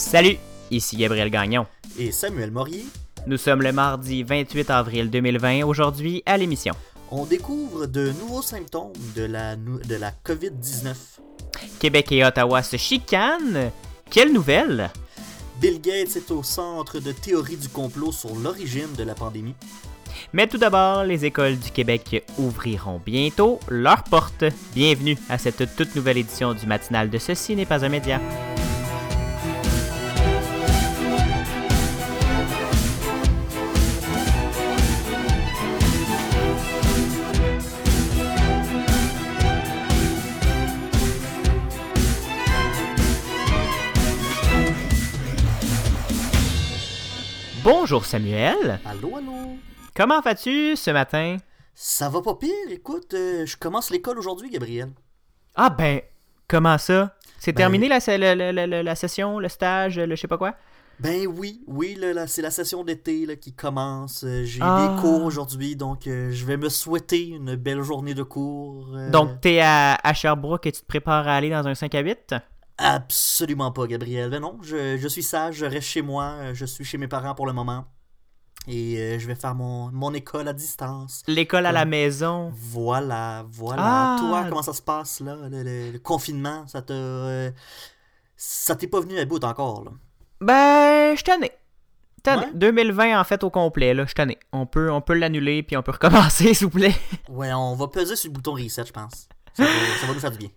Salut, ici Gabriel Gagnon. Et Samuel Morier. Nous sommes le mardi 28 avril 2020. Aujourd'hui, à l'émission. On découvre de nouveaux symptômes de la, de la COVID-19. Québec et Ottawa se chicanent. Quelle nouvelle? Bill Gates est au centre de théories du complot sur l'origine de la pandémie. Mais tout d'abord, les écoles du Québec ouvriront bientôt leurs portes. Bienvenue à cette toute nouvelle édition du matinal de Ceci n'est pas un média. Bonjour Samuel. Allô, allô. Comment vas-tu ce matin? Ça va pas pire, écoute, euh, je commence l'école aujourd'hui, Gabriel. Ah ben, comment ça? C'est Ben- terminé la, la, la- la- la session, le stage, le je sais pas quoi? Ben oui, oui, c'est la session d'été qui commence. Euh, J'ai Ah. des cours aujourd'hui, donc euh, je vais me souhaiter une belle journée de cours. euh, Donc t'es à, à Sherbrooke et tu te prépares à aller dans un 5 à 8? Absolument pas, Gabriel. Ben non, je, je suis sage, je reste chez moi, euh, je suis chez mes parents pour le moment. Et euh, je vais faire mon, mon école à distance. L'école à la maison. Voilà, voilà. Ah. Toi, comment ça se passe, là? Le, le- le confinement, ça t'a. euh, ça t'est pas venu à bout encore, là? Ben, je t'en ai. Tanné. Ouais? 2020 en fait au complet, là, je t'en ai. On peut, on peut l'annuler puis on peut recommencer, s'il vous plaît. Ouais, on va peser sur le bouton reset, je pense. Ça va, ça va nous faire du bien.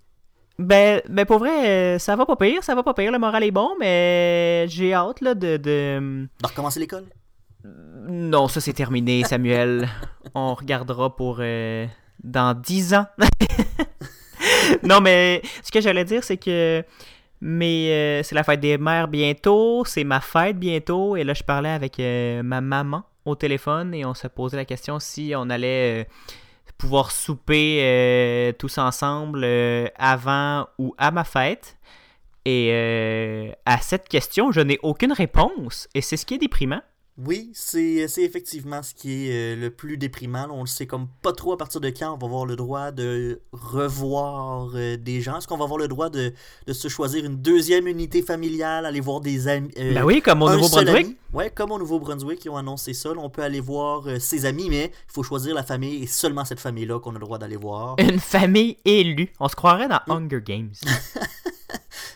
Ben, ben pour vrai, euh, ça va pas pire, ça va pas pire, le moral est bon, mais j'ai hâte là de... de... De recommencer l'école? Non, ça c'est terminé, Samuel. On regardera pour euh, dans 10 ans. non, mais ce que j'allais dire, c'est que mais euh, c'est la fête des mères bientôt, c'est ma fête bientôt, et là je parlais avec euh, ma maman au téléphone et on se posait la question si on allait pouvoir souper euh, tous ensemble euh, avant ou à ma fête. Et euh, à cette question, je n'ai aucune réponse, et c'est ce qui est déprimant. Oui, c'est c'est effectivement ce qui est euh, le plus déprimant. On le sait comme pas trop à partir de quand on va avoir le droit de revoir euh, des gens. Est-ce qu'on va avoir le droit de, de se choisir une deuxième unité familiale, aller voir des amis? euh, Ben oui, comme au Nouveau-Brunswick. Ouais, comme au Nouveau-Brunswick, ils ont annoncé ça. là, on peut aller voir euh, ses amis, mais il faut choisir la famille et seulement cette famille-là qu'on a le droit d'aller voir. Une famille élue. On se croirait dans Mm. Hunger Games.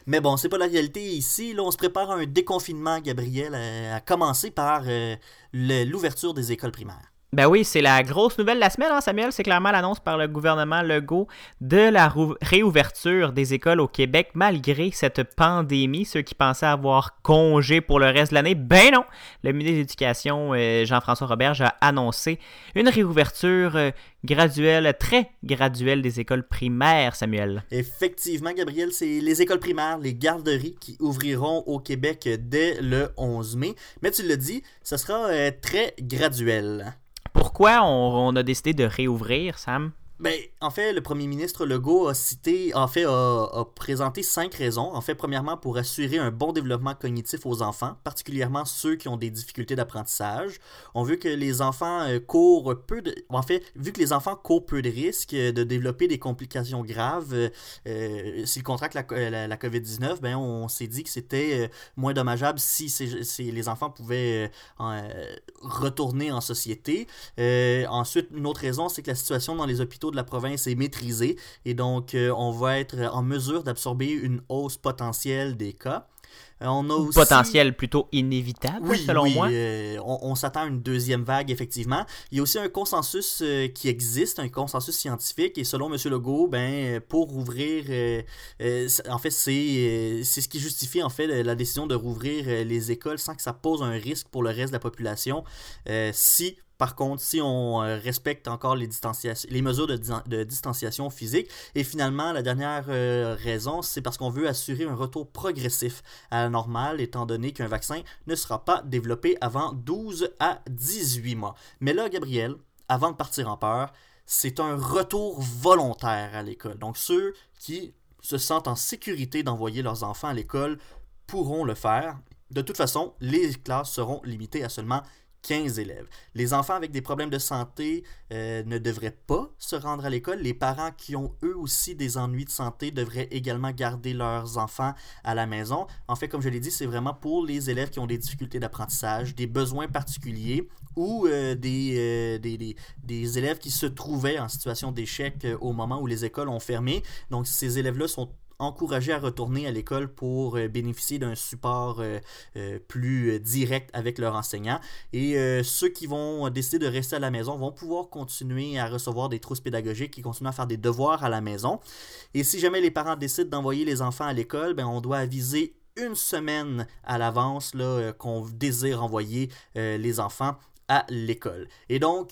Mais bon, c'est pas la réalité ici. Là, on se prépare à un déconfinement, Gabriel, à, à commencer par euh, l'ouverture des écoles primaires. Ben oui, c'est la grosse nouvelle de la semaine, hein, Samuel. C'est clairement l'annonce par le gouvernement Legault de la réouverture des écoles au Québec malgré cette pandémie. Ceux qui pensaient avoir congé pour le reste de l'année, ben non! Le ministre de l'Éducation, euh, Jean-François Roberge, a annoncé une réouverture euh, graduelle, très graduelle des écoles primaires, Samuel. Effectivement, Gabriel, c'est les écoles primaires, les garderies qui ouvriront au Québec dès le 11 mai. Mais tu l'as dit, ce sera euh, très graduel. Pourquoi on, a décidé de réouvrir, Sam? Ben, en fait, le premier ministre Legault a cité, en fait, a, présenté cinq raisons. En fait, premièrement, pour assurer un bon développement cognitif aux enfants, particulièrement ceux qui ont des difficultés d'apprentissage. On veut que les enfants euh, courent peu de... En fait, vu que les enfants courent peu de risques euh, de développer des complications graves, euh, s'ils contractent la, la, la COVID-19, ben, on s'est dit que c'était moins dommageable si, si les enfants pouvaient en, retourner en société. Ensuite, une autre raison, c'est que la situation dans les hôpitaux de la province est maîtrisée et donc euh, on va être en mesure d'absorber une hausse potentielle des cas. Euh, on a aussi... Potentiel plutôt inévitable, Oui, selon oui, moi. euh, on, on s'attend à une deuxième vague, effectivement. Il y a aussi un consensus euh, qui existe, un consensus scientifique, et selon M. Legault, ben, pour ouvrir, euh, c- en fait, c'est ce qui justifie, en fait, la décision de rouvrir les écoles sans que ça pose un risque pour le reste de la population. Si, par contre, si on euh, respecte encore les, mesures de distanciation physique. Et finalement, la dernière euh, raison, c'est parce qu'on veut assurer un retour progressif à la normale, étant donné qu'un vaccin ne sera pas développé avant 12 à 18 mois. Mais là, Gabriel, avant de partir en peur, c'est un retour volontaire à l'école. Donc ceux qui se sentent en sécurité d'envoyer leurs enfants à l'école pourront le faire. De toute façon, les classes seront limitées à seulement 15 élèves. Les enfants avec des problèmes de santé euh, ne devraient pas se rendre à l'école. Les parents qui ont eux aussi des ennuis de santé devraient également garder leurs enfants à la maison. En fait, comme je l'ai dit, c'est vraiment pour les élèves qui ont des difficultés d'apprentissage, des besoins particuliers ou euh, des, des, des, élèves qui se trouvaient en situation d'échec au moment où les écoles ont fermé. Donc ces élèves-là sont encouragés à retourner à l'école pour euh, bénéficier d'un support euh, euh, plus direct avec leur enseignant. Et ceux qui vont décider de rester à la maison vont pouvoir continuer à recevoir des trousses pédagogiques et continuer à faire des devoirs à la maison. Et si jamais les parents décident d'envoyer les enfants à l'école, ben, on doit aviser une semaine à l'avance qu'on désire envoyer les enfants à l'école. Et donc,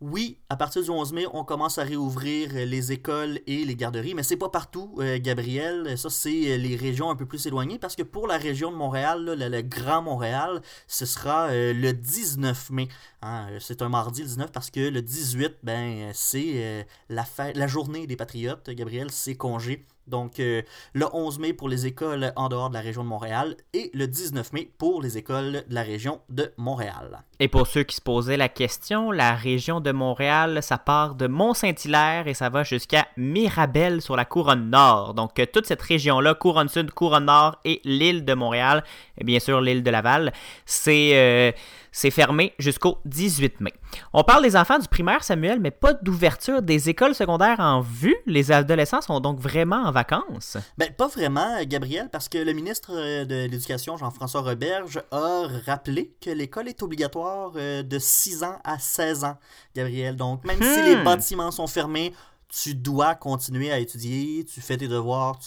oui, à partir du 11 mai, on commence à réouvrir euh, les écoles et les garderies, mais c'est pas partout, euh, Gabriel. Ça, c'est euh, les régions un peu plus éloignées, parce que pour la région de Montréal, le, Grand Montréal, ce sera le 19 mai. Hein. C'est un mardi le 19 parce que le 18, ben, c'est la, la journée des Patriotes, Gabriel, c'est congé. Donc, euh, le 11 mai pour les écoles en dehors de la région de Montréal et le 19 mai pour les écoles de la région de Montréal. Et pour ceux qui se posaient la question, la région de Montréal, ça part de Mont-Saint-Hilaire et ça va jusqu'à Mirabel sur la couronne nord. Donc, euh, toute cette région-là, couronne sud, couronne nord et l'île de Montréal, et bien sûr l'île de Laval, c'est... Euh, c'est fermé jusqu'au 18 mai. On parle des enfants du primaire, Samuel, mais pas d'ouverture des écoles secondaires en vue. Les adolescents sont donc vraiment en vacances? Ben, pas vraiment, Gabriel, parce que le ministre euh, de l'Éducation, Jean-François Roberge, a rappelé que l'école est obligatoire euh, de 6 ans à 16 ans, Gabriel. Donc, même si les hmm. bâtiments sont fermés, tu dois continuer à étudier, tu fais tes devoirs,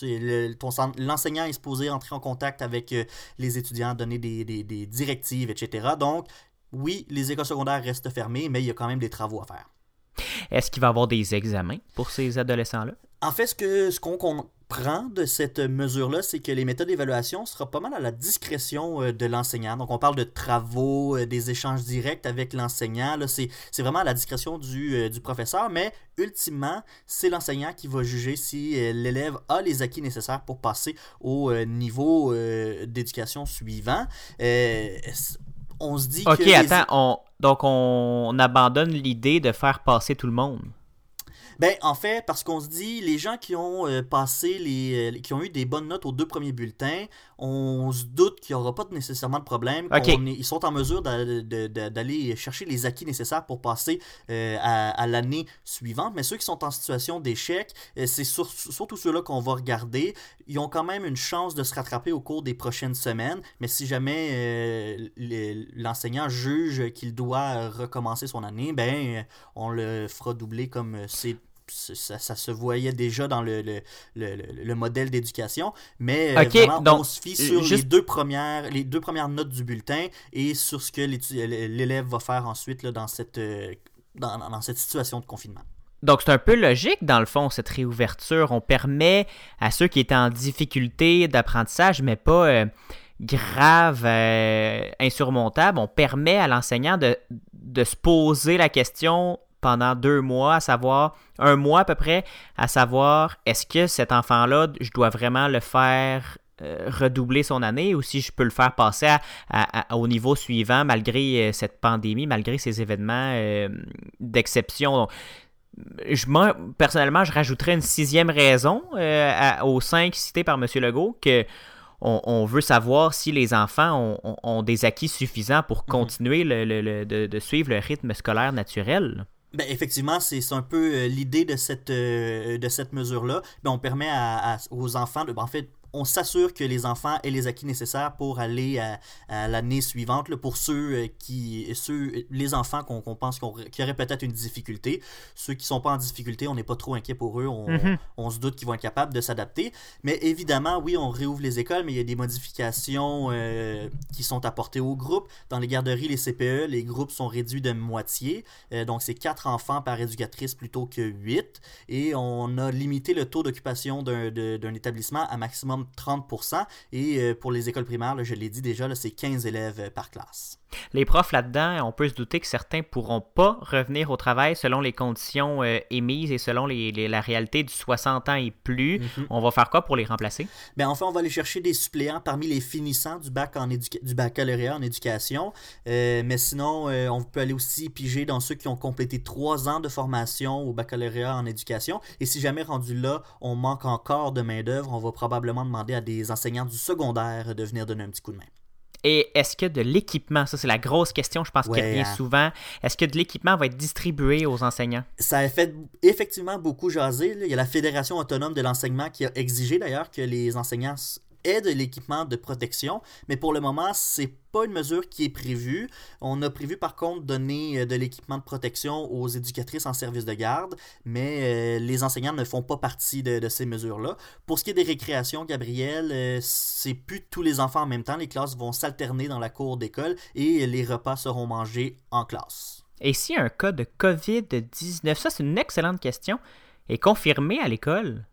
l'enseignant est supposé entrer en contact avec euh, les étudiants, donner des, des, directives, etc. Donc, oui, les écoles secondaires restent fermées, mais il y a quand même des travaux à faire. Est-ce qu'il va y avoir des examens pour ces adolescents-là? En fait, ce qu'on ce qu'on de cette mesure-là, c'est que les méthodes d'évaluation sera pas mal à la discrétion euh, de l'enseignant. Donc, on parle de travaux, euh, des échanges directs avec l'enseignant. C'est vraiment à la discrétion du, euh, du professeur, mais ultimement, c'est l'enseignant qui va juger si l'élève a les acquis nécessaires pour passer au niveau d'éducation suivant. on se dit que. Ok, attends, donc on abandonne l'idée de faire passer tout le monde. Ben, en fait, parce qu'on se dit, les gens qui ont euh, passé, les, euh, qui ont eu des bonnes notes aux deux premiers bulletins, on se doute qu'il n'y aura pas nécessairement de problème. ils sont en mesure d'aller chercher les acquis nécessaires pour passer euh, à, l'année suivante. Mais ceux qui sont en situation d'échec, c'est surtout ceux-là qu'on va regarder. Ils ont quand même une chance de se rattraper au cours des prochaines semaines. Mais si jamais l'enseignant juge qu'il doit recommencer son année, ben, on le fera doubler comme c'est ça, se voyait déjà dans le, le, le, modèle d'éducation, mais euh, vraiment, on se fie sur les, deux premières, les deux premières notes du bulletin et sur ce que l'élève va faire ensuite là, dans, cette, euh, dans, dans cette situation de confinement. Donc, c'est un peu logique, dans le fond, cette réouverture. On permet à ceux qui étaient en difficulté d'apprentissage, mais pas euh, grave, insurmontable, on permet à l'enseignant de, de, se poser la question pendant deux mois, à savoir, un mois à peu près, à savoir, est-ce que cet enfant-là, je dois vraiment le faire euh, redoubler son année ou si je peux le faire passer au niveau suivant malgré euh, cette pandémie, malgré ces événements euh, d'exception. Je, moi, personnellement, je rajouterais une sixième raison aux cinq cités par M. Legault que on, veut savoir si les enfants ont, des acquis suffisants pour mhm. continuer de, suivre le rythme scolaire naturel. Ben, effectivement, c'est un peu euh, l'idée de cette, euh, de cette mesure-là. Ben, on permet aux enfants de, ben, en fait, on s'assure que les enfants aient les acquis nécessaires pour aller à, l'année suivante. pour ceux euh, qui, ceux, les enfants qu'on pense qu qui auraient peut-être une difficulté, ceux qui sont pas en difficulté, on n'est pas trop inquiet pour eux. On, mhm. se doute qu'ils vont être capables de s'adapter. Mais évidemment, oui, on réouvre les écoles, mais il y a des modifications euh, qui sont apportées au groupe. Dans les garderies, les CPE, les groupes sont réduits de moitié. Euh, donc, c'est quatre enfants par éducatrice plutôt que 8. Et on a limité le taux d'occupation d'un établissement à maximum 30%. Et euh, pour les écoles primaires, je l'ai dit déjà, c'est 15 élèves euh, par classe. Les profs là-dedans, on peut se douter que certains pourront pas revenir au travail selon les conditions euh, émises et selon la réalité du 60 ans et plus. Mhm. On va faire quoi pour les remplacer? Bien, enfin, on va aller chercher des suppléants parmi les finissants du, bac en du baccalauréat en éducation. Euh, mais sinon, euh, on peut aller aussi piger dans ceux qui ont complété trois ans de formation au baccalauréat en éducation. Et si jamais rendu là, on manque encore de main-d'œuvre, on va probablement demander à des enseignants du secondaire de venir donner un petit coup de main. Et est-ce que de l'équipement, ça c'est la grosse question, je pense qu'il revient hein. souvent, est-ce que de l'équipement va être distribué aux enseignants? Ça a fait effectivement beaucoup jaser. Il y a la Fédération autonome de l'enseignement qui a exigé d'ailleurs que les enseignants est de l'équipement de protection, mais pour le moment, c'est pas une mesure qui est prévue. On a prévu par contre donner euh, de l'équipement de protection aux éducatrices en service de garde, mais euh, les enseignants ne font pas partie de, ces mesures-là. Pour ce qui est des récréations, Gabriel, euh, c'est plus tous les enfants en même temps. Les classes vont s'alterner dans la cour d'école et les repas seront mangés en classe. Et si un cas de COVID-19, ça c'est une excellente question, est confirmé à l'école,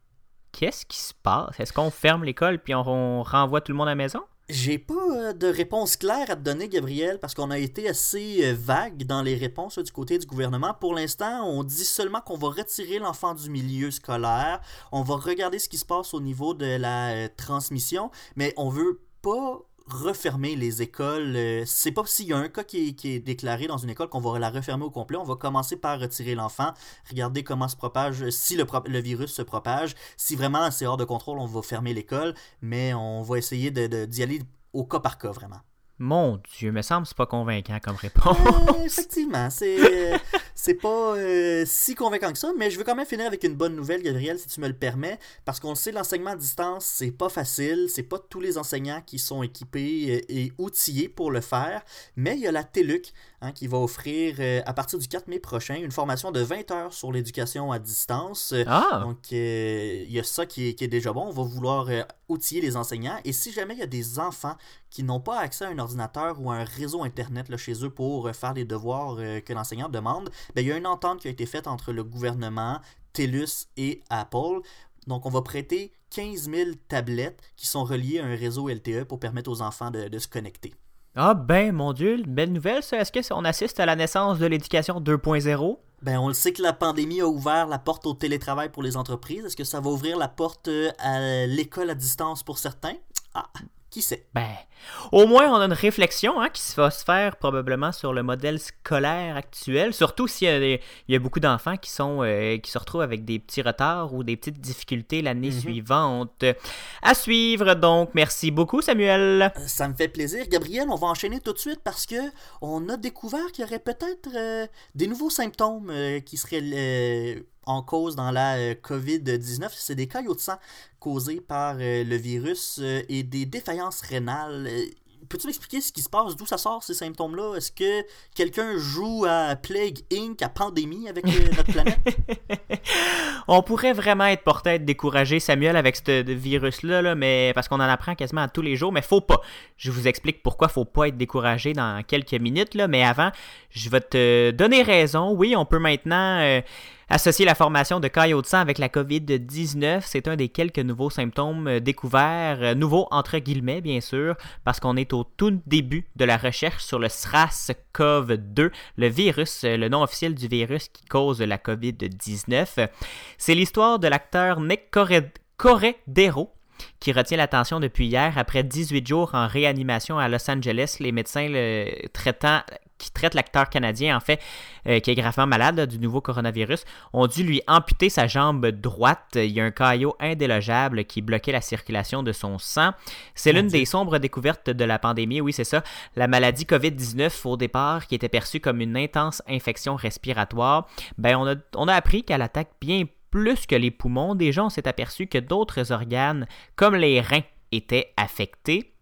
qu'est-ce qui se passe? Est-ce qu'on ferme l'école puis on, renvoie tout le monde à la maison? J'ai pas euh, de réponse claire à te donner, Gabriel, parce qu'on a été assez euh, vague dans les réponses du côté du gouvernement. Pour l'instant, on dit seulement qu'on va retirer l'enfant du milieu scolaire. On va regarder ce qui se passe au niveau de la euh, transmission, mais on veut pas refermer les écoles. Euh, c'est pas s'il y a un cas qui est, déclaré dans une école qu'on va la refermer au complet. On va commencer par retirer l'enfant, regarder comment se propage, si le, virus se propage. Si vraiment c'est hors de contrôle, on va fermer l'école, mais on va essayer d'y aller au cas par cas vraiment. Mon Dieu, me semble c'est pas convaincant comme réponse. Euh, effectivement, c'est c'est pas euh, si convaincant que ça, mais je veux quand même finir avec une bonne nouvelle, Gabriel, si tu me le permets, parce qu'on le sait, l'enseignement à distance, c'est pas facile, c'est pas tous les enseignants qui sont équipés et outillés pour le faire, mais il y a la TELUC hein, qui va offrir euh, à partir du 4 mai prochain une formation de 20 heures sur l'éducation à distance. Ah! Donc, il y a ça qui est, qui est, déjà bon. On va vouloir outiller les enseignants, et si jamais il y a des enfants qui n'ont pas accès à un ordinateur ou à un réseau Internet là, chez eux pour euh, faire les devoirs euh, que l'enseignant demande, ben, il y a une entente qui a été faite entre le gouvernement, TELUS et Apple. Donc, on va prêter 15 000 tablettes qui sont reliées à un réseau LTE pour permettre aux enfants de, se connecter. Ah ben, mon Dieu, belle nouvelle ça. Est-ce qu'on assiste à la naissance de l'éducation 2.0? Ben, on le sait que la pandémie a ouvert la porte au télétravail pour les entreprises. Est-ce que ça va ouvrir la porte euh, à l'école à distance pour certains? Ah, qui sait? Ben, au moins, on a une réflexion hein, qui va se faire probablement sur le modèle scolaire actuel, surtout s'il y, a, beaucoup d'enfants qui, sont, euh, qui se retrouvent avec des petits retards ou des petites difficultés l'année mhm. suivante. À suivre, donc. Merci beaucoup, Samuel. Euh, ça me fait plaisir. Gabriel, on va enchaîner tout de suite parce que on a découvert qu'il y aurait peut-être euh, des nouveaux symptômes qui seraient en cause dans la euh, COVID-19. C'est des caillots de sang causés par euh, le virus euh, et des défaillances rénales peux-tu m'expliquer ce qui se passe, d'où ça sort ces symptômes-là? Est-ce que quelqu'un joue à Plague Inc., à Pandémie avec notre planète? on pourrait vraiment être porté à être découragé, Samuel, avec ce virus-là, mais parce qu'on en apprend quasiment à tous les jours, mais faut pas. Je vous explique pourquoi faut pas être découragé dans quelques minutes, là, mais avant, je vais te donner raison. Oui, on peut maintenant Associer la formation de caillots de sang avec la COVID-19, c'est un des quelques nouveaux symptômes euh, découverts, euh, nouveaux entre guillemets bien sûr, parce qu'on est au tout début de la recherche sur le SRAS-CoV-2, le virus, euh, le nom officiel du virus qui cause la COVID-19. C'est l'histoire de l'acteur Nick Corredero, qui retient l'attention depuis hier. Après 18 jours en réanimation à Los Angeles, les médecins le traitant qui traite l'acteur canadien, en fait, euh, qui est gravement malade du nouveau coronavirus, ont dû lui amputer sa jambe droite. Il y a un caillot indélogeable qui bloquait la circulation de son sang. C'est l'une des sombres découvertes de la pandémie, oui, c'est ça. La maladie COVID-19, au départ, qui était perçue comme une intense infection respiratoire, ben, on a, on a appris qu'elle attaque bien plus que les poumons. Déjà, on s'est aperçu que d'autres organes, comme les reins, étaient affectés.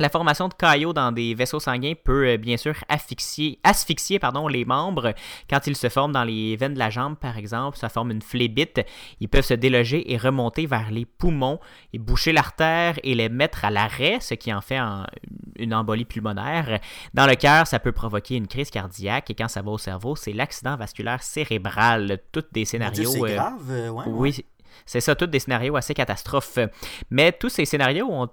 La formation de caillots dans des vaisseaux sanguins peut euh, bien sûr asphyxier, asphyxier pardon, les membres. Quand ils se forment dans les veines de la jambe, par exemple, ça forme une phlébite. Ils peuvent se déloger et remonter vers les poumons et boucher l'artère et les mettre à l'arrêt, ce qui en fait une embolie pulmonaire. Dans le cœur, ça peut provoquer une crise cardiaque et quand ça va au cerveau, c'est l'accident vasculaire cérébral. Toutes des scénarios. C'est euh, grave, euh, Oui, c'est ça, tous des scénarios assez catastrophes. Mais tous ces scénarios ont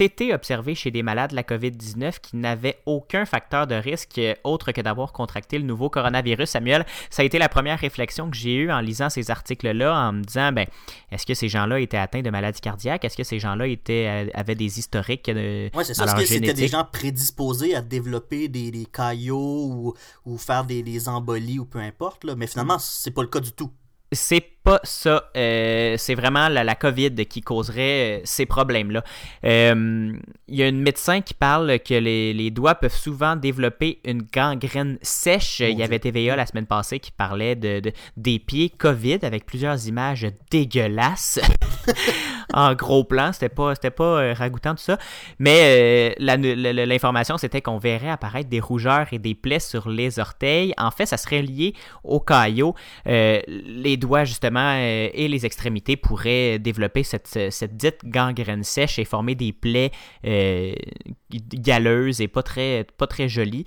été observés chez des malades de la COVID-19 qui n'avaient aucun facteur de risque autre que d'avoir contracté le nouveau coronavirus. Samuel, ça a été la première réflexion que j'ai eue en lisant ces articles-là, en me disant, ben, est-ce que ces gens-là étaient atteints de maladies cardiaques? Est-ce que ces gens-là étaient, avaient des historiques de Oui, c'est ça. Est-ce que c'était des gens prédisposés à développer des, des caillots ou, faire des, des, embolies ou peu importe? Là? Mais finalement, c'est pas le cas du tout. C'est pas ça. Euh, c'est vraiment la, la, COVID qui causerait euh, ces problèmes-là. Euh, il y a une médecin qui parle que les, les, doigts peuvent souvent développer une gangrène sèche. il y avait TVA la semaine passée qui parlait de, de des pieds COVID avec plusieurs images dégueulasses. en gros plan, c'était pas, c'était pas ragoûtant tout ça. Mais l'information, c'était qu'on verrait apparaître des rougeurs et des plaies sur les orteils. En fait, ça serait lié au caillot. les doigts, justement, euh, et les extrémités pourraient développer cette, cette dite gangrène sèche et former des plaies euh, galeuses et pas très, pas très jolies.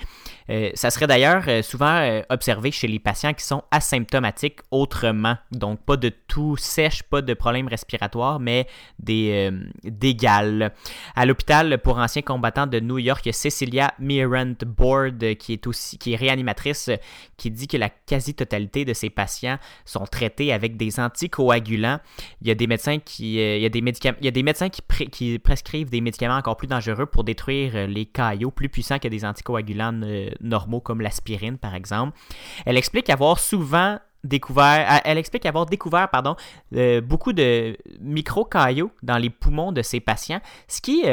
Euh, ça serait d'ailleurs souvent observé chez les patients qui sont asymptomatiques autrement. Donc, pas de tout sèche, pas de problème respiratoire, mais des, gales. À l'hôpital pour anciens combattants de New York, Cecilia Mirant Board, qui est aussi qui est réanimatrice, qui dit que la quasi-totalité de ces patients sont traités avec des anticoagulants. Il y a des médecins qui, euh, il y a des médicaments, il y a des médecins qui, prescrivent des médicaments encore plus dangereux pour détruire euh, les caillots, plus puissants que des anticoagulants euh, normaux comme l'aspirine par exemple. Elle explique avoir souvent découvert, elle explique avoir découvert pardon, beaucoup de micro-caillots dans les poumons de ses patients, ce qui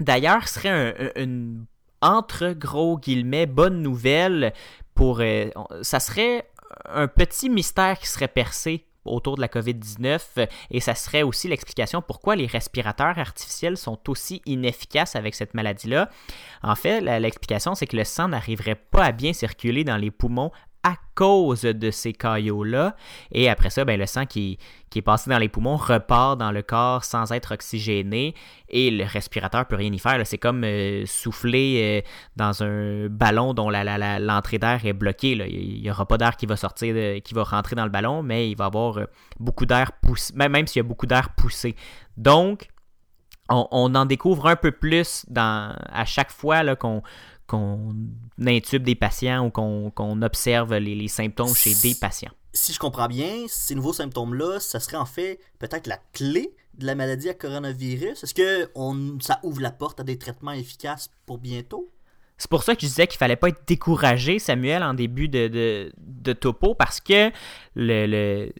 d'ailleurs serait une entre gros guillemets bonne nouvelle pour ça serait un petit mystère qui serait percé autour de la COVID-19 et ça serait aussi l'explication pourquoi les respirateurs artificiels sont aussi inefficaces avec cette maladie-là. En fait, l'explication, c'est que le sang n'arriverait pas à bien circuler dans les poumons à cause de ces caillots-là. Et après ça, ben, le sang qui, qui, est passé dans les poumons repart dans le corps sans être oxygéné et le respirateur peut rien y faire. C'est comme euh, souffler euh, dans un ballon dont l'entrée d'air est bloquée. Il n'y aura pas d'air qui va sortir, qui va rentrer dans le ballon, mais il va avoir euh, beaucoup d'air poussé, même, même s'il y a beaucoup d'air poussé. Donc, on, en découvre un peu plus à chaque fois qu'on qu'on intube des patients ou qu'on observe les, symptômes chez des patients. Si je comprends bien, ces nouveaux symptômes-là, ça serait en fait peut-être la clé de la maladie à coronavirus. Est-ce que ça ouvre la porte à des traitements efficaces pour bientôt? C'est pour ça que je disais qu'il fallait pas être découragé, Samuel, en début de, de, topo, parce que le, le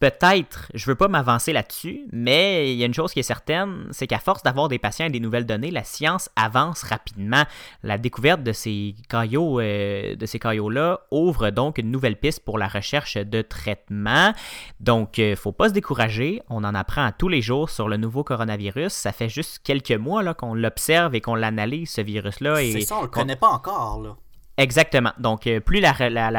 peut-être, je veux pas m'avancer là-dessus, mais il y a une chose qui est certaine, c'est qu'à force d'avoir des patients et des nouvelles données, la science avance rapidement. La découverte de ces caillots, euh, de ces caillots-là ouvre donc une nouvelle piste pour la recherche de traitement. Donc, euh, faut pas se décourager. On en apprend tous les jours sur le nouveau coronavirus. Ça fait juste quelques mois là, qu'on l'observe et qu'on l'analyse, ce virus-là. Le connaît pas encore. Là. Exactement. Donc, euh, plus la,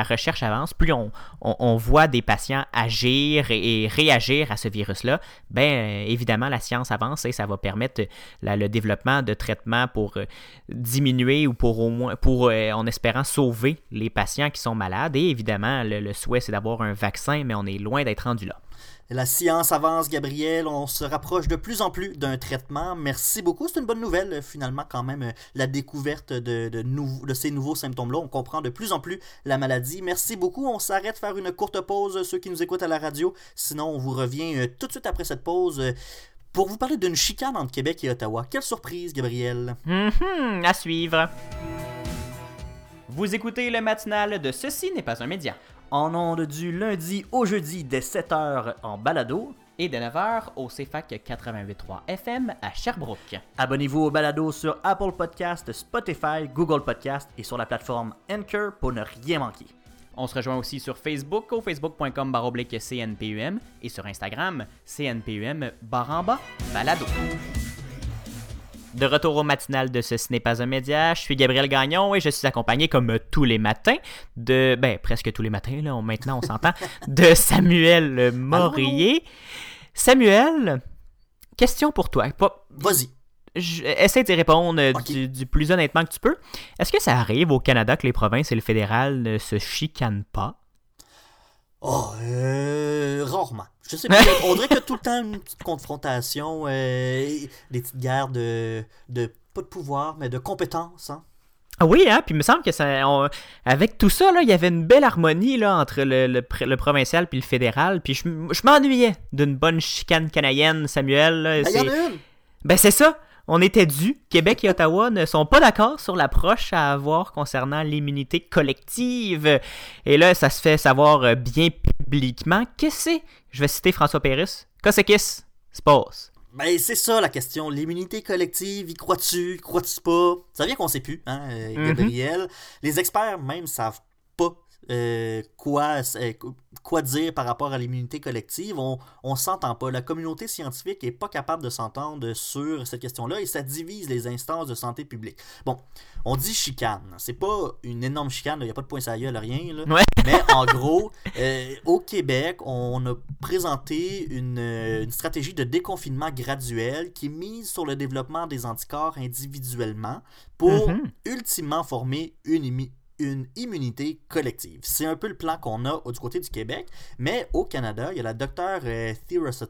recherche avance, plus on, voit des patients agir et, réagir à ce virus-là, ben euh, évidemment, la science avance et ça va permettre le développement de traitements pour euh, diminuer ou pour au moins, pour en espérant sauver les patients qui sont malades. Et évidemment, le souhait, c'est d'avoir un vaccin, mais on est loin d'être rendu là. La science avance, Gabriel. On se rapproche de plus en plus d'un traitement. Merci beaucoup. C'est une bonne nouvelle, finalement, quand même, la découverte de, ces nouveaux symptômes-là. On comprend de plus en plus la maladie. Merci beaucoup. On s'arrête faire une courte pause, ceux qui nous écoutent à la radio. Sinon, on vous revient euh, tout de suite après cette pause. Euh, pour vous parler d'une chicane entre Québec et Ottawa. Quelle surprise, Gabriel. Mm-hmm, à suivre. Vous écoutez le matinal de Ceci n'est pas un média en ondes du lundi au jeudi dès 7h en balado et dès 9h au CFAC 88.3 FM à Sherbrooke. Abonnez-vous au balado sur Apple Podcast, Spotify, Google Podcast et sur la plateforme Anchor pour ne rien manquer. On se rejoint aussi sur Facebook au facebook.com CNPUM et sur Instagram CNPUM baramba balado. De retour au matinal de Ce, ce n'est pas un média, je suis Gabriel Gagnon et je suis accompagné comme tous les matins de, ben presque tous les matins, là, maintenant on s'entend, de Samuel Morier. Samuel, question pour toi. Vas-y. Essaie d'y répondre du, du, plus honnêtement que tu peux. Est-ce que ça arrive au Canada que les provinces et le fédéral ne se chicanent pas? Oh, euh, rarement. Je sais pas. on dirait que tout le temps une petite confrontation, euh, des petites guerres de, de, pas de pouvoir, mais de compétences. Hein? Ah oui, hein? puis il me semble que ça, avec tout ça, là, il y avait une belle harmonie là, entre le, le, provincial puis le fédéral. Puis je, je m'ennuyais d'une bonne chicane canadienne, Samuel. Ben, y en a une. Ben c'est ça. On était dû. Québec et Ottawa ne sont pas d'accord sur l'approche à avoir concernant l'immunité collective. Et là, ça se fait savoir euh, bien publiquement. Qu'est-ce que c'est? Je vais citer François Péris. Qu'est-ce que c'est? Se passe? Ben, c'est ça la question. L'immunité collective, y crois-tu, crois-tu pas? Ça vient qu'on sait plus, hein, euh, mm-hmm. Gabriel. Les experts même savent pas euh, quoi, euh, quoi dire par rapport à l'immunité collective? On, on s'entend pas. La communauté scientifique est pas capable de s'entendre sur cette question-là et ça divise les instances de santé publique. Bon, on dit chicane. C'est pas une énorme chicane, il n'y a pas de point à rien. Là. Mais en gros, euh, au Québec, on a présenté une, une, stratégie de déconfinement graduel qui mise sur le développement des anticorps individuellement pour mm-hmm. ultimement former une, une immunité collective. C'est un peu le plan qu'on a du côté du Québec, mais au Canada, il y a la docteure euh,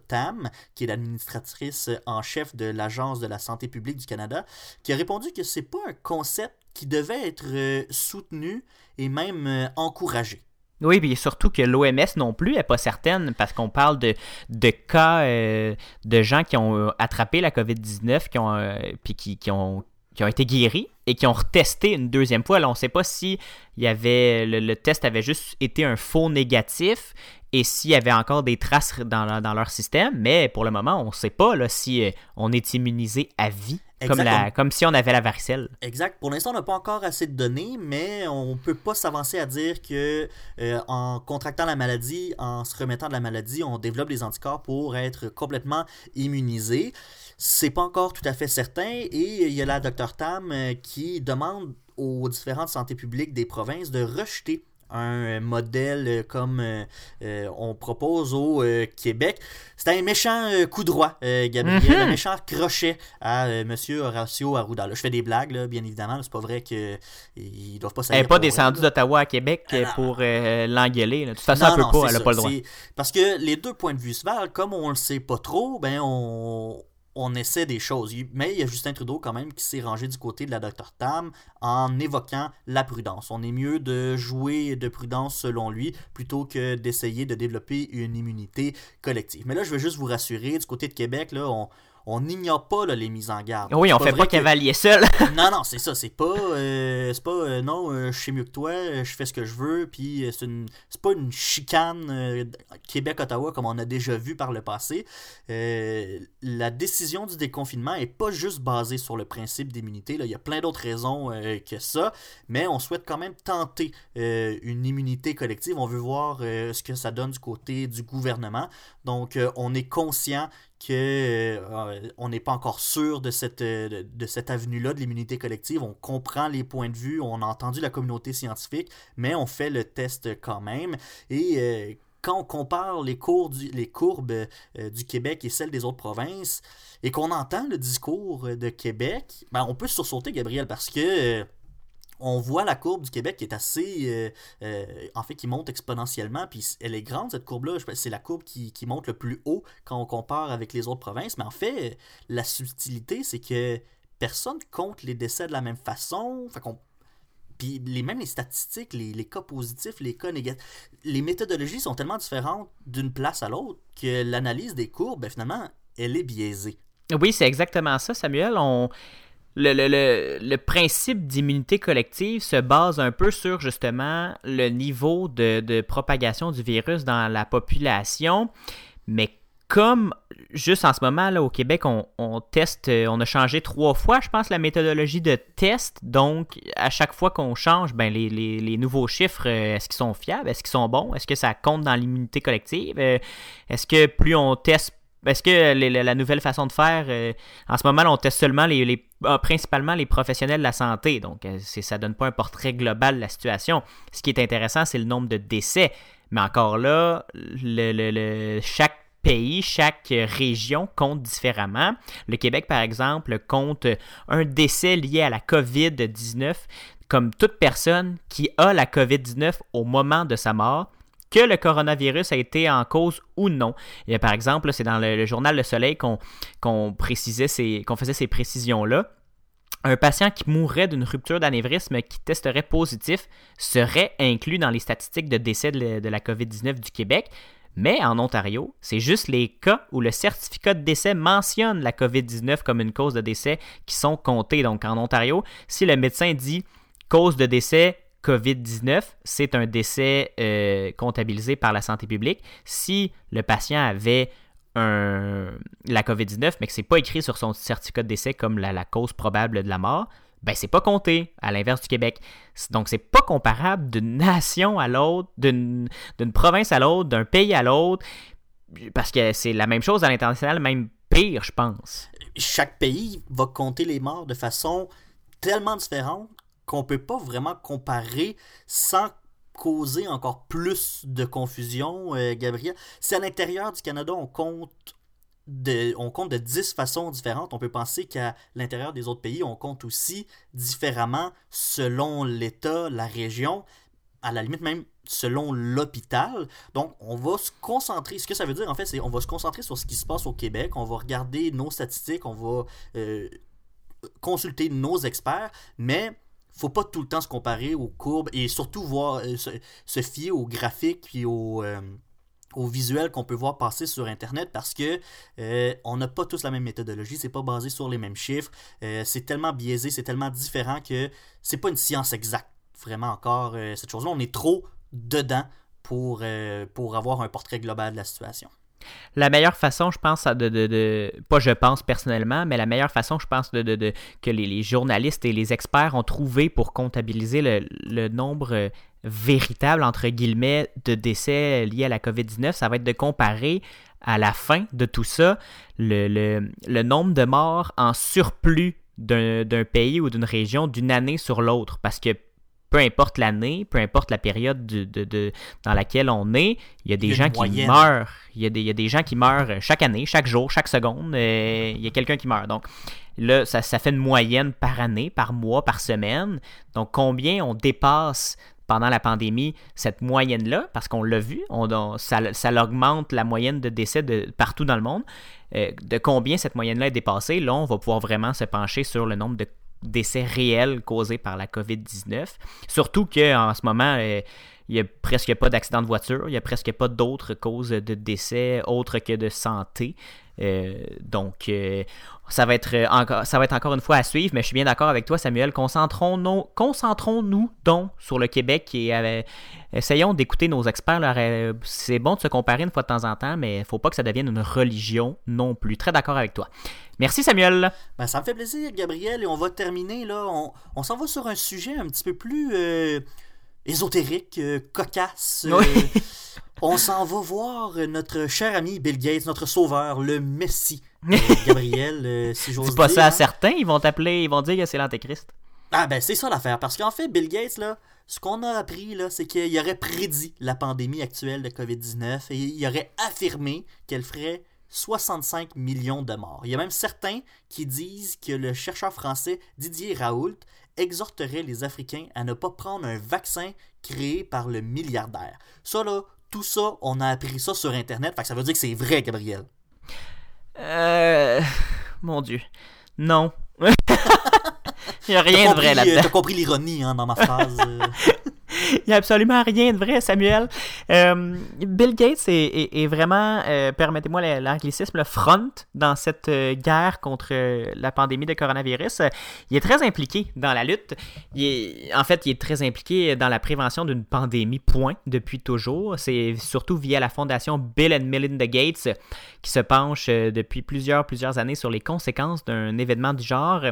Tam, qui est l'administratrice en chef de l'Agence de la santé publique du Canada, qui a répondu que c'est pas un concept qui devait être euh, soutenu et même euh, encouragé. Oui, mais surtout que l'OMS non plus n'est pas certaine parce qu'on parle de, de cas euh, de gens qui ont attrapé la COVID-19 qui ont, puis qui, ont, qui ont été guéris et qui ont retesté une deuxième fois. Là, on ne sait pas si le, test avait juste été un faux négatif et s'il y avait encore des traces dans, leur système, mais pour le moment, on ne sait pas si euh, on est immunisé à vie. Comme, la, comme, si on avait la varicelle. Exact. Pour l'instant, on n'a pas encore assez de données, mais on ne peut pas s'avancer à dire que euh, en contractant la maladie, en se remettant de la maladie, on développe des anticorps pour être complètement immunisé. C'est pas encore tout à fait certain et il y a la Dr Tam euh, qui demande aux différentes santé publiques des provinces de rejeter un modèle comme euh, euh, on propose au Québec. C'est un méchant coup droit, Gabriel, mhm. un méchant crochet à M. Horacio Arruda. je fais des blagues, bien évidemment. C'est pas vrai qu'ils ne doivent pas Elle n'est pas descendue d'Ottawa à Québec pour l'engueuler. De toute façon, elle peut pas, elle n'a pas le droit. Parce que les deux points de vue se valent. Comme on le sait pas trop, ben on on essaie des choses. Mais il y a Justin Trudeau quand même qui s'est rangé du côté de la Dr Tam en évoquant la prudence. On est mieux de jouer de prudence selon lui plutôt que d'essayer de développer une immunité collective. Mais là, je veux juste vous rassurer, du côté de Québec, là, on, on n'ignore pas les mises en garde. Oui, on fait pas cavalier seul. non, non, c'est ça. C'est pas, euh, c'est pas euh, non, euh, je sais mieux que toi, je fais ce que je veux, puis c'est, une, pas une chicane Québec-Ottawa comme on a déjà vu par le passé. la décision du déconfinement est pas juste basée sur le principe d'immunité. Il y a plein d'autres raisons que ça, mais on souhaite quand même tenter une immunité collective. On veut voir ce que ça donne du côté du gouvernement. Donc, on est conscient qu'on euh, n'est pas encore sûr de cette, euh, de, cette avenue-là de l'immunité collective. On comprend les points de vue, on a entendu la communauté scientifique, mais on fait le test quand même. Et euh, quand on compare les courbes du Québec et celles des autres provinces, et qu'on entend le discours de Québec, ben on peut sursauter, Gabriel, parce que on voit la courbe du Québec qui est assez. Euh, euh, en fait, qui monte exponentiellement. Puis elle est grande, cette courbe-là. C'est la courbe qui, monte le plus haut quand on compare avec les autres provinces. Mais en fait, la subtilité, c'est que personne compte les décès de la même façon. Puis les, même les statistiques, les, cas positifs, les cas négatifs, les méthodologies sont tellement différentes d'une place à l'autre que l'analyse des courbes, ben, finalement, elle est biaisée. Oui, c'est exactement ça, Samuel. Le, le, principe d'immunité collective se base un peu sur justement le niveau de, propagation du virus dans la population. Mais comme juste en ce moment, là, au Québec, on, teste, on a changé trois fois, je pense, la méthodologie de test. Donc, à chaque fois qu'on change, ben, les, les, nouveaux chiffres, euh, est-ce qu'ils sont fiables? Est-ce qu'ils sont bons? Est-ce que ça compte dans l'immunité collective? Euh, est-ce que plus on teste est-ce que la nouvelle façon de faire, euh, en ce moment, on teste seulement les, ah, principalement les professionnels de la santé, donc euh, ça donne pas un portrait global de la situation. Ce qui est intéressant, c'est le nombre de décès. Mais encore là, chaque pays, chaque région compte différemment. Le Québec, par exemple, compte un décès lié à la COVID-19 comme toute personne qui a la COVID-19 au moment de sa mort que le coronavirus a été en cause ou non. Et, par exemple, c'est dans le, journal Le Soleil qu'on précisait qu'on faisait ces précisions-là. Un patient qui mourrait d'une rupture d'anévrisme qui testerait positif serait inclus dans les statistiques de décès de la COVID-19 du Québec. Mais en Ontario, c'est juste les cas où le certificat de décès mentionne la COVID-19 comme une cause de décès qui sont comptés. Donc en Ontario, si le médecin dit cause de décès COVID-19, c'est un décès euh, comptabilisé par la santé publique. Si le patient avait la COVID-19, mais que ce n'est pas écrit sur son certificat de décès comme la, cause probable de la mort, ben c'est pas compté, à l'inverse du Québec. Donc c'est pas comparable d'une nation à l'autre, d'une province à l'autre, d'un pays à l'autre, parce que c'est la même chose à l'international, même pire, je pense. Chaque pays va compter les morts de façon tellement différente qu'on peut pas vraiment comparer sans causer encore plus de confusion, euh, Gabriel. Si à l'intérieur du Canada, on compte de, on compte de 10 façons différentes, on peut penser qu'à l'intérieur des autres pays, on compte aussi différemment selon l'État, la région, à la limite même selon l'hôpital. Donc, on va se concentrer. Ce que ça veut dire, en fait, c'est on va se concentrer sur ce qui se passe au Québec. On va regarder nos statistiques, on va euh, consulter nos experts, mais faut pas tout le temps se comparer aux courbes et surtout voir euh, se, fier aux graphiques et aux, euh, visuels qu'on peut voir passer sur internet parce que euh, on n'a pas tous la même méthodologie, c'est pas basé sur les mêmes chiffres, c'est tellement biaisé, c'est tellement différent que c'est pas une science exacte vraiment encore cette chose-là, on est trop dedans pour, pour avoir un portrait global de la situation. La meilleure façon, je pense, pas je pense personnellement, mais la meilleure façon, je pense, de, que les, journalistes et les experts ont trouvé pour comptabiliser le, nombre véritable, entre guillemets, de décès liés à la COVID-19, ça va être de comparer à la fin de tout ça le nombre de morts en surplus d'un pays ou d'une région d'une année sur l'autre. Parce que peu importe l'année, peu importe la période de, dans laquelle on est, il y a des gens qui meurent. Il y, a des, des, gens qui meurent chaque année, chaque jour, chaque seconde. Euh, il y a quelqu'un qui meurt. Donc là, ça, fait une moyenne par année, par mois, par semaine. Donc combien on dépasse pendant la pandémie cette moyenne-là, parce qu'on l'a vu, on, ça, ça augmente la moyenne de décès de, partout dans le monde. Euh, de combien cette moyenne-là est dépassée, là, on va pouvoir vraiment se pencher sur le nombre de décès réels causés par la COVID-19. Surtout qu'en ce moment, euh, il n'y a presque pas d'accident de voiture, il n'y a presque pas d'autres causes de décès autres que de santé. Euh, donc, euh, ça, va être encore, ça va être encore une fois à suivre, mais je suis bien d'accord avec toi, Samuel. Concentrons-nous concentrons donc sur le Québec et essayons d'écouter nos experts. C'est bon de se comparer une fois de temps en temps, mais il ne faut pas que ça devienne une religion non plus. Très d'accord avec toi. Merci Samuel. Ben, ça me fait plaisir, Gabriel, et on va terminer là. On, s'en va sur un sujet un petit peu plus euh, ésotérique, euh, cocasse. Euh, on s'en va voir notre cher ami Bill Gates, notre sauveur, le Messie. Gabriel, si j'ose dire. C'est pas ça à hein. certains, ils vont t'appeler, ils vont dire que c'est l'Antéchrist. Ah ben c'est ça l'affaire, parce qu'en fait, Bill Gates, là, ce qu'on a appris, là, c'est qu'il aurait prédit la pandémie actuelle de COVID-19 et il aurait affirmé qu'elle ferait 65 millions de morts. Il y a même certains qui disent que le chercheur français Didier Raoult exhorterait les Africains à ne pas prendre un vaccin créé par le milliardaire. Ça, là, tout ça, on a appris ça sur Internet, fait que ça veut dire que c'est vrai, Gabriel. Euh... Mon Dieu. Non. Il n'y a rien de vrai là-dedans. T'as compris l'ironie hein, dans ma phrase. Il n'y a absolument rien de vrai, Samuel. Euh, Bill Gates est, vraiment, euh, permettez-moi l'anglicisme, le front dans cette euh, guerre contre la pandémie de coronavirus. Il est très impliqué dans la lutte. en fait, il est très impliqué dans la prévention d'une pandémie, point, depuis toujours. C'est surtout via la fondation Bill and Melinda Gates qui se penche depuis plusieurs, plusieurs années sur les conséquences d'un événement du genre.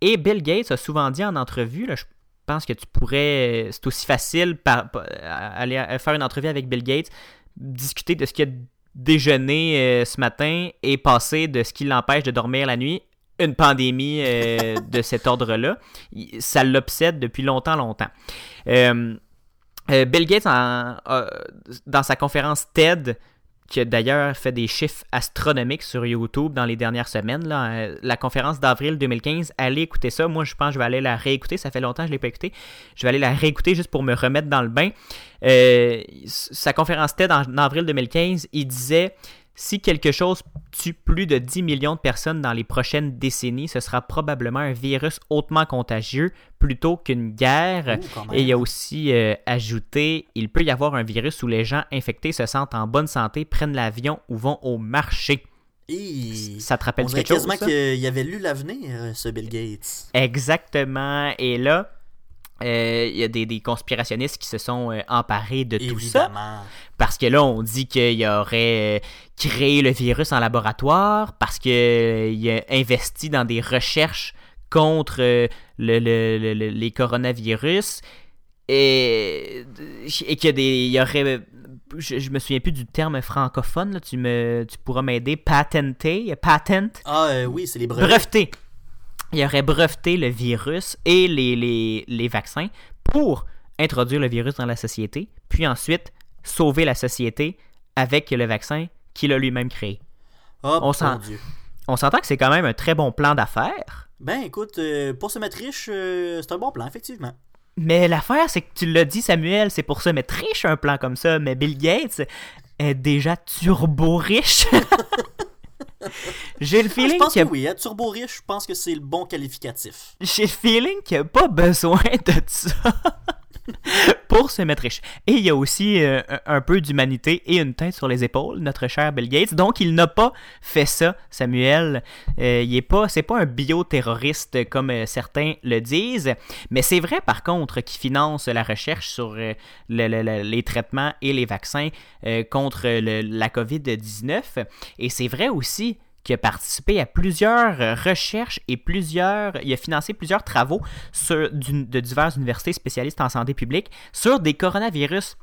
Et Bill Gates a souvent dit en entrevue, là, je pense que tu pourrais. C'est aussi facile par, aller faire une entrevue avec Bill Gates, discuter de ce qu'il a déjeuné euh, ce matin et passer de ce qui l'empêche de dormir la nuit une pandémie euh, de cet ordre-là. Ça l'obsède depuis longtemps, longtemps. Euh, Bill Gates, dans sa conférence TED, qui a d'ailleurs fait des chiffres astronomiques sur YouTube dans les dernières semaines. Là. Euh, la conférence d'avril 2015, allez écouter ça. Moi, je pense que je vais aller la réécouter. Ça fait longtemps que je ne l'ai pas écouté. Je vais aller la réécouter juste pour me remettre dans le bain. Euh, sa conférence TED en avril 2015, il disait si quelque chose tue plus de 10 millions de personnes dans les prochaines décennies, ce sera probablement un virus hautement contagieux plutôt qu'une guerre. Et il a aussi euh, ajouté, il peut y avoir un virus où les gens infectés se sentent en bonne santé, prennent l'avion ou vont au marché. ça te rappelle quelque chose? quasiment qu'il avait lu l'avenir, ce Bill Gates. Exactement. Et là, euh, il y a des, conspirationnistes qui se sont euh, emparés de tout ça. Parce que là, on dit qu'il aurait euh, créé le virus en laboratoire, parce qu'il a investi dans des recherches contre les coronavirus, et, et qu'il y, aurait. Je, me souviens plus du terme francophone, tu, me, tu pourras m'aider. Patenté, patent? Ah oui, c'est les brevets. Breveté il aurait breveté le virus et les, les, vaccins pour introduire le virus dans la société, puis ensuite sauver la société avec le vaccin qu'il a lui-même créé. Oh, on s'entend que c'est quand même un très bon plan d'affaires. Ben écoute, euh, pour se mettre riche, euh, c'est un bon plan, effectivement. Mais l'affaire, c'est que tu l'as dit, Samuel, c'est pour se mettre riche un plan comme ça. Mais Bill Gates est déjà turbo riche. J'ai le feeling je pense que, oui, hein, turbo riche, je pense que c'est le bon qualificatif. J'ai le feeling qu'il n'y a pas besoin de ça. pour se mettre riche. Et il y a aussi euh, un peu d'humanité et une tête sur les épaules, notre cher Bill Gates. Donc, il n'a pas fait ça, Samuel. Euh, il pas, c'est pas un bioterroriste comme euh, certains le disent. Mais c'est vrai, par contre, qu'il finance la recherche sur les traitements et les vaccins contre la COVID-19. Et c'est vrai aussi qui a participé à plusieurs euh, recherches et plusieurs, il a financé plusieurs travaux sur, de diverses universités spécialistes en santé publique sur des coronavirus.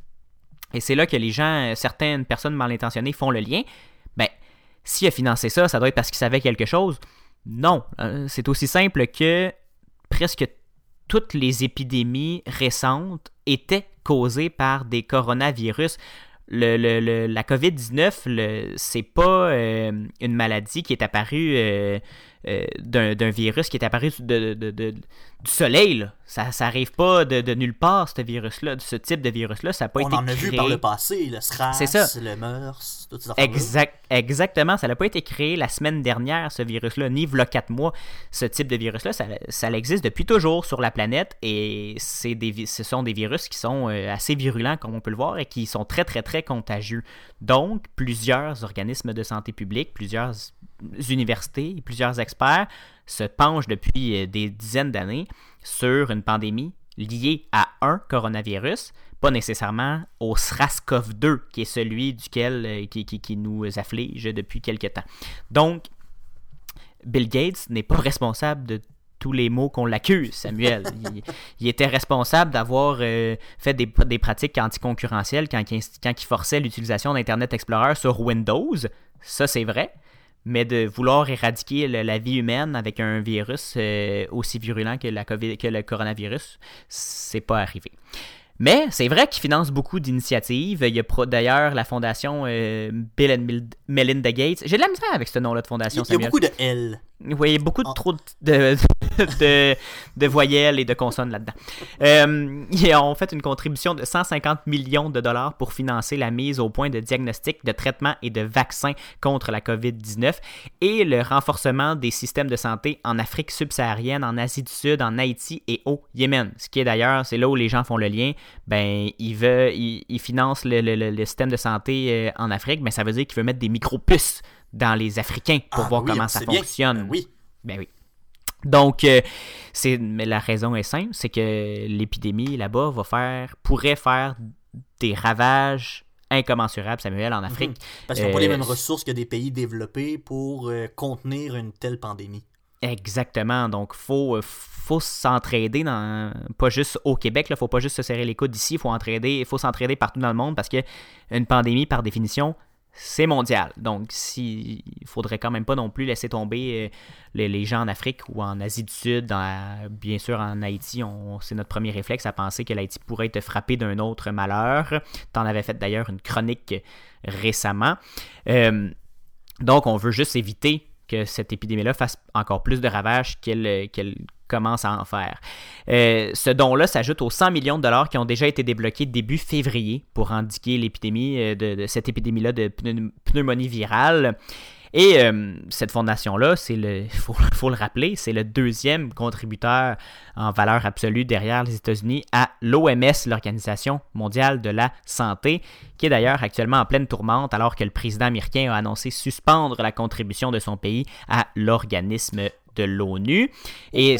Et c'est là que les gens, certaines personnes mal intentionnées font le lien. Ben, s'il a financé ça, ça doit être parce qu'il savait quelque chose. Non, euh, c'est aussi simple que presque toutes les épidémies récentes étaient causées par des coronavirus le, la COVID-19, c'est pas euh, une maladie qui est apparue euh, euh, d'un virus qui est apparu de, du soleil. Ça n'arrive pas de, nulle part, ce virus-là, ce type de virus-là. Ça n'a pas On été en a vu par le passé, le SRAS, le MERS, tout ça. exact, Exactement, ça n'a pas été créé la semaine dernière, ce virus-là, ni v'là quatre mois. Ce type de virus-là, ça, ça, existe depuis toujours sur la planète et des, ce sont des virus qui sont assez virulents, comme on peut le voir, et qui sont très, très, très contagieux. Donc, plusieurs organismes de santé publique, plusieurs universités et plusieurs experts se penchent depuis euh, des dizaines d'années sur une pandémie liée à un coronavirus, pas nécessairement au SRAS-CoV-2, qui est celui duquel euh, qui, qui, nous afflige depuis quelque temps. Donc, Bill Gates n'est pas responsable de tous les mots qu'on l'accuse, Samuel. il, était responsable d'avoir euh, fait des, des, pratiques anticoncurrentielles quand, quand il forçait l'utilisation d'Internet Explorer sur Windows. Ça, c'est vrai mais de vouloir éradiquer la vie humaine avec un virus euh, aussi virulent que, la COVID, que le coronavirus, c'est pas arrivé. Mais c'est vrai qu'il finance beaucoup d'initiatives. Il y a d'ailleurs la fondation euh, Bill and Melinda Gates. J'ai de la misère avec ce nom-là de fondation. Il y a beaucoup de L. Oui, beaucoup de ah. trop de, de, de, voyelles et de consonnes là-dedans. Euh, ils ont fait une contribution de 150 millions de dollars pour financer la mise au point de diagnostic, de traitement et de vaccins contre la COVID-19 et le renforcement des systèmes de santé en Afrique subsaharienne, en Asie du Sud, en Haïti et au Yémen. Ce qui est d'ailleurs, c'est là où les gens font le lien. Ben, il veut, il, finance le, le, le, système de santé euh, en Afrique, mais ça veut dire qu'il veut mettre des micro-puces dans les Africains pour ah voir comment ça fonctionne. Ben oui. Ben oui. Donc, euh, c'est, mais la raison est simple, c'est que l'épidémie là-bas va faire, pourrait faire des ravages incommensurables, Samuel, en Afrique. Mhm. Parce qu'ils n'ont pas les euh, mêmes ressources que des pays développés pour euh, contenir une telle pandémie. Exactement. Donc, faut, faut s'entraider dans pas juste au Québec, il faut pas juste se serrer les coudes ici, il faut entraider, faut s'entraider partout dans le monde parce que une pandémie, par définition, c'est mondial. Donc, si, il faudrait quand même pas non plus laisser tomber euh, les, gens en Afrique ou en Asie du Sud, bien sûr en Haïti, c'est notre premier réflexe à penser que l'Haïti pourrait être frappé d'un autre malheur. Tu en avais fait d'ailleurs une chronique récemment. Euh, donc, on veut juste éviter que cette épidémie-là fasse encore plus de ravages qu'elle commence à en faire. Euh, ce don-là s'ajoute aux 100 millions de dollars qui ont déjà été débloqués début février pour indiquer l'épidémie euh, de, cette épidémie-là de pneumonie virale. Et euh, cette fondation-là, c'est le, faut, faut, le rappeler, c'est le deuxième contributeur en valeur absolue derrière les États-Unis à l'OMS, l'Organisation mondiale de la santé, qui est d'ailleurs actuellement en pleine tourmente alors que le président américain a annoncé suspendre la contribution de son pays à l'organisme de l'ONU. Et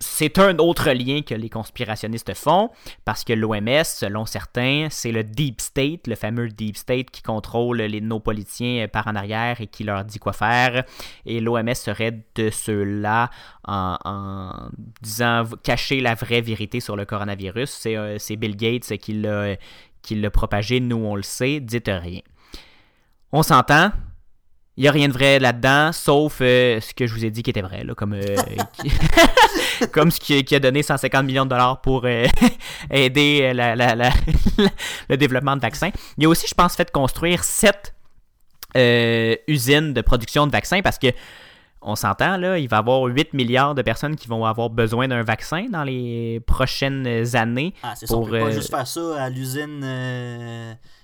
c'est un autre lien que les conspirationnistes font, parce que l'OMS, selon certains, c'est le Deep State, le fameux Deep State qui contrôle les, nos politiciens par en arrière et qui leur dit quoi faire. Et l'OMS serait de ceux-là en, disant cacher la vraie vérité sur le coronavirus. C'est euh, Bill Gates qui l'a propagé, nous on le sait, dites rien. On s'entend, il n'y a rien de vrai là-dedans, sauf euh, ce que je vous ai dit qui était vrai, là, comme, euh, comme ce qui, a donné 150 millions de dollars pour euh, aider le développement de vaccins. Il y a aussi, je pense, fait construire sept usines de production de vaccins parce que on s'entend, là, il va y avoir 8 milliards de personnes qui vont avoir besoin d'un vaccin dans les prochaines années. Ah, c'est ça, on peut pas juste faire ça à l'usine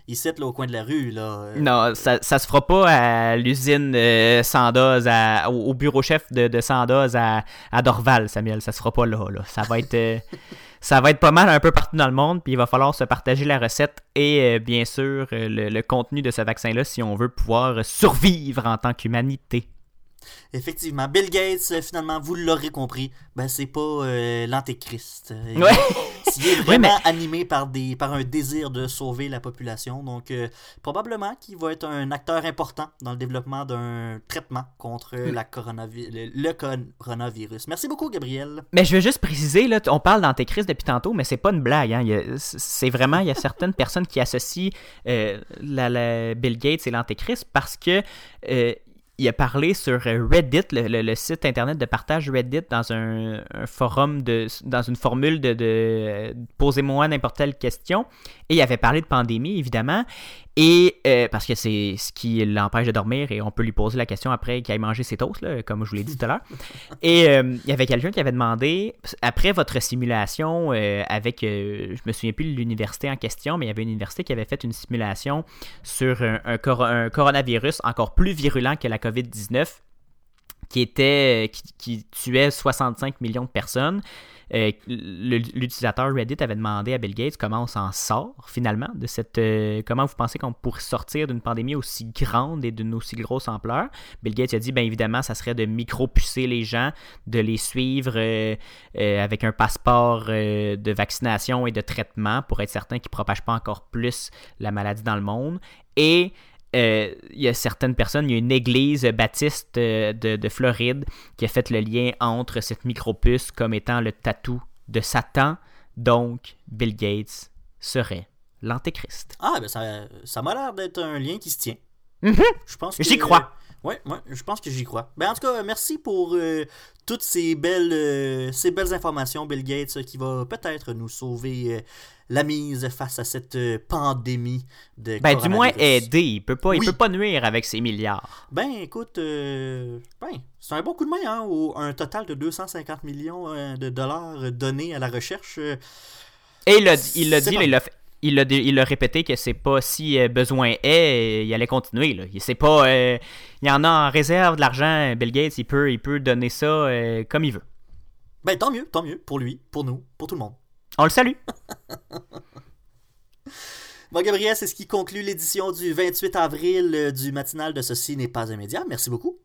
ici, là, au coin de la rue. Non, ça, ça se fera pas à l'usine euh, Sandoz, au, bureau chef de, de Sandoz à, à, Dorval, Samuel. Ça se fera pas là. là. Ça va être. Euh, ça va être pas mal un peu partout dans le monde, puis il va falloir se partager la recette et euh, bien sûr le, le, contenu de ce vaccin-là si on veut pouvoir survivre en tant qu'humanité. Effectivement, Bill Gates, euh, finalement, vous l'aurez compris, ben c'est pas euh, l'antéchrist. Euh, ouais. Il est vraiment animé par, des, par un désir de sauver la population. Donc, probablement qu'il va être un acteur important dans le développement d'un traitement contre mm. la le, coronavirus. Merci beaucoup, Gabriel. Mais je veux juste préciser, là, on parle d'antéchrist depuis tantôt, mais c'est pas une blague. Hein. C'est vraiment, il y a certaines personnes qui associent la, Bill Gates et l'antéchrist parce que il a parlé sur euh, Reddit, le, site internet de partage Reddit, dans un, forum, de, dans une formule de, de posez-moi n'importe quelle question. Et il avait parlé de pandémie, évidemment. Et euh, parce que c'est ce qui l'empêche de dormir et on peut lui poser la question après qu'il ait mangé ses toasts, là, comme je vous l'ai dit tout à l'heure. Et euh, il y avait quelqu'un qui avait demandé, après votre simulation avec, je me souviens plus de l'université en question, mais il y avait une université qui avait fait une simulation sur un, un coronavirus encore plus virulent que la COVID-19 qui, était, qui, tuait 65 millions de personnes. Euh, l'utilisateur Reddit avait demandé à Bill Gates comment on s'en sort finalement de cette. Euh, comment vous pensez qu'on pourrait sortir d'une pandémie aussi grande et d'une aussi grosse ampleur? Bill Gates a dit bien évidemment, ça serait de micro-pucer les gens, de les suivre euh, avec un passeport de vaccination et de traitement pour être certain qu'ils ne propagent pas encore plus la maladie dans le monde. Et euh, il y a certaines personnes, il y a une église baptiste euh, de, Floride qui a fait le lien entre cette micropuce comme étant le tatou de Satan. Donc, Bill Gates serait l'antéchrist. Ah, ben ça, ça m'a l'air d'être un lien qui se tient. Mhm. Je pense J'y crois. Oui, ouais, je pense que j'y crois. Ben, en tout cas, merci pour euh, toutes ces belles, ces belles informations, Bill Gates, qui va peut-être nous sauver la mise face à cette euh, pandémie de Ben, du moins aider. Il peut pas, il peut pas nuire avec ses milliards. Ben, écoute, euh, ben, c'est un bon coup de main, hein, au, un total de 250 millions euh, de dollars donnés à la recherche. Et il l'a dit, il l'a il a, il a répété que c'est pas si besoin est, il allait continuer. Là. C'est pas, il y en a en réserve de l'argent. Bill Gates, il peut, il peut donner ça comme il veut. Ben tant mieux, tant mieux pour lui, pour nous, pour tout le monde. On le salue. bon, Gabriel, c'est ce qui conclut l'édition du 28 avril euh, du matinal de Ceci n'est pas un média. Merci beaucoup.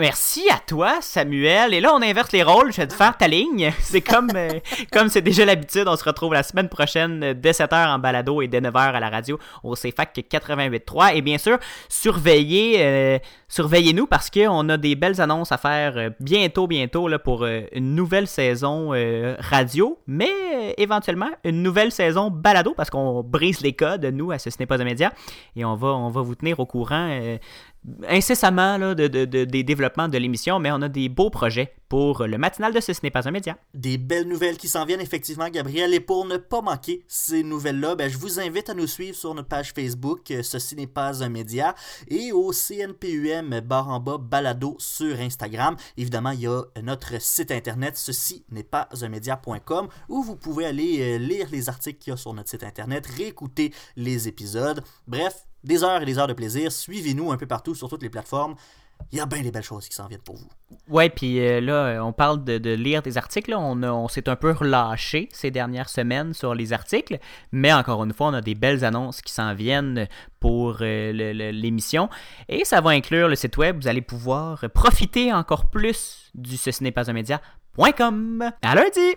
Merci à toi, Samuel. Et là, on inverse les rôles. Je vais te faire ta ligne. C'est comme euh, comme c'est déjà l'habitude. On se retrouve la semaine prochaine euh, dès 7h en balado et dès 9h à la radio au CFAC 88.3. Et bien sûr, surveillez, euh, surveillez-nous parce qu'on a des belles annonces à faire bientôt, bientôt pour une nouvelle saison radio, mais éventuellement une nouvelle saison balado parce qu'on brise les codes, nous, à ce, ce n'est pas un média. Et on va, on va vous tenir au courant incessamment là, de, des développements de l'émission, mais on a des beaux projets pour le matinal de Ce, ce n'est pas un média. Des belles nouvelles qui s'en viennent effectivement, Gabriel. Et pour ne pas manquer ces nouvelles-là, ben, je vous invite à nous suivre sur notre page Facebook euh, Ceci n'est pas un média et au CNPUM barre en bas balado sur Instagram. Évidemment, il y a notre site internet ceci n'est pas un média.com où vous pouvez aller euh, lire les articles qu'il y a sur notre site internet, réécouter les épisodes. Bref, des heures et des heures de plaisir. Suivez-nous un peu partout sur toutes les plateformes. Il y a bien des belles choses qui s'en viennent pour vous. Ouais, puis euh, là, on parle de, lire des articles. On, on s'est un peu relâché ces dernières semaines sur les articles, mais encore une fois, on a des belles annonces qui s'en viennent pour euh, l'émission. Et ça va inclure le site web. Vous allez pouvoir profiter encore plus du ce n'est pas un média.com. À lundi!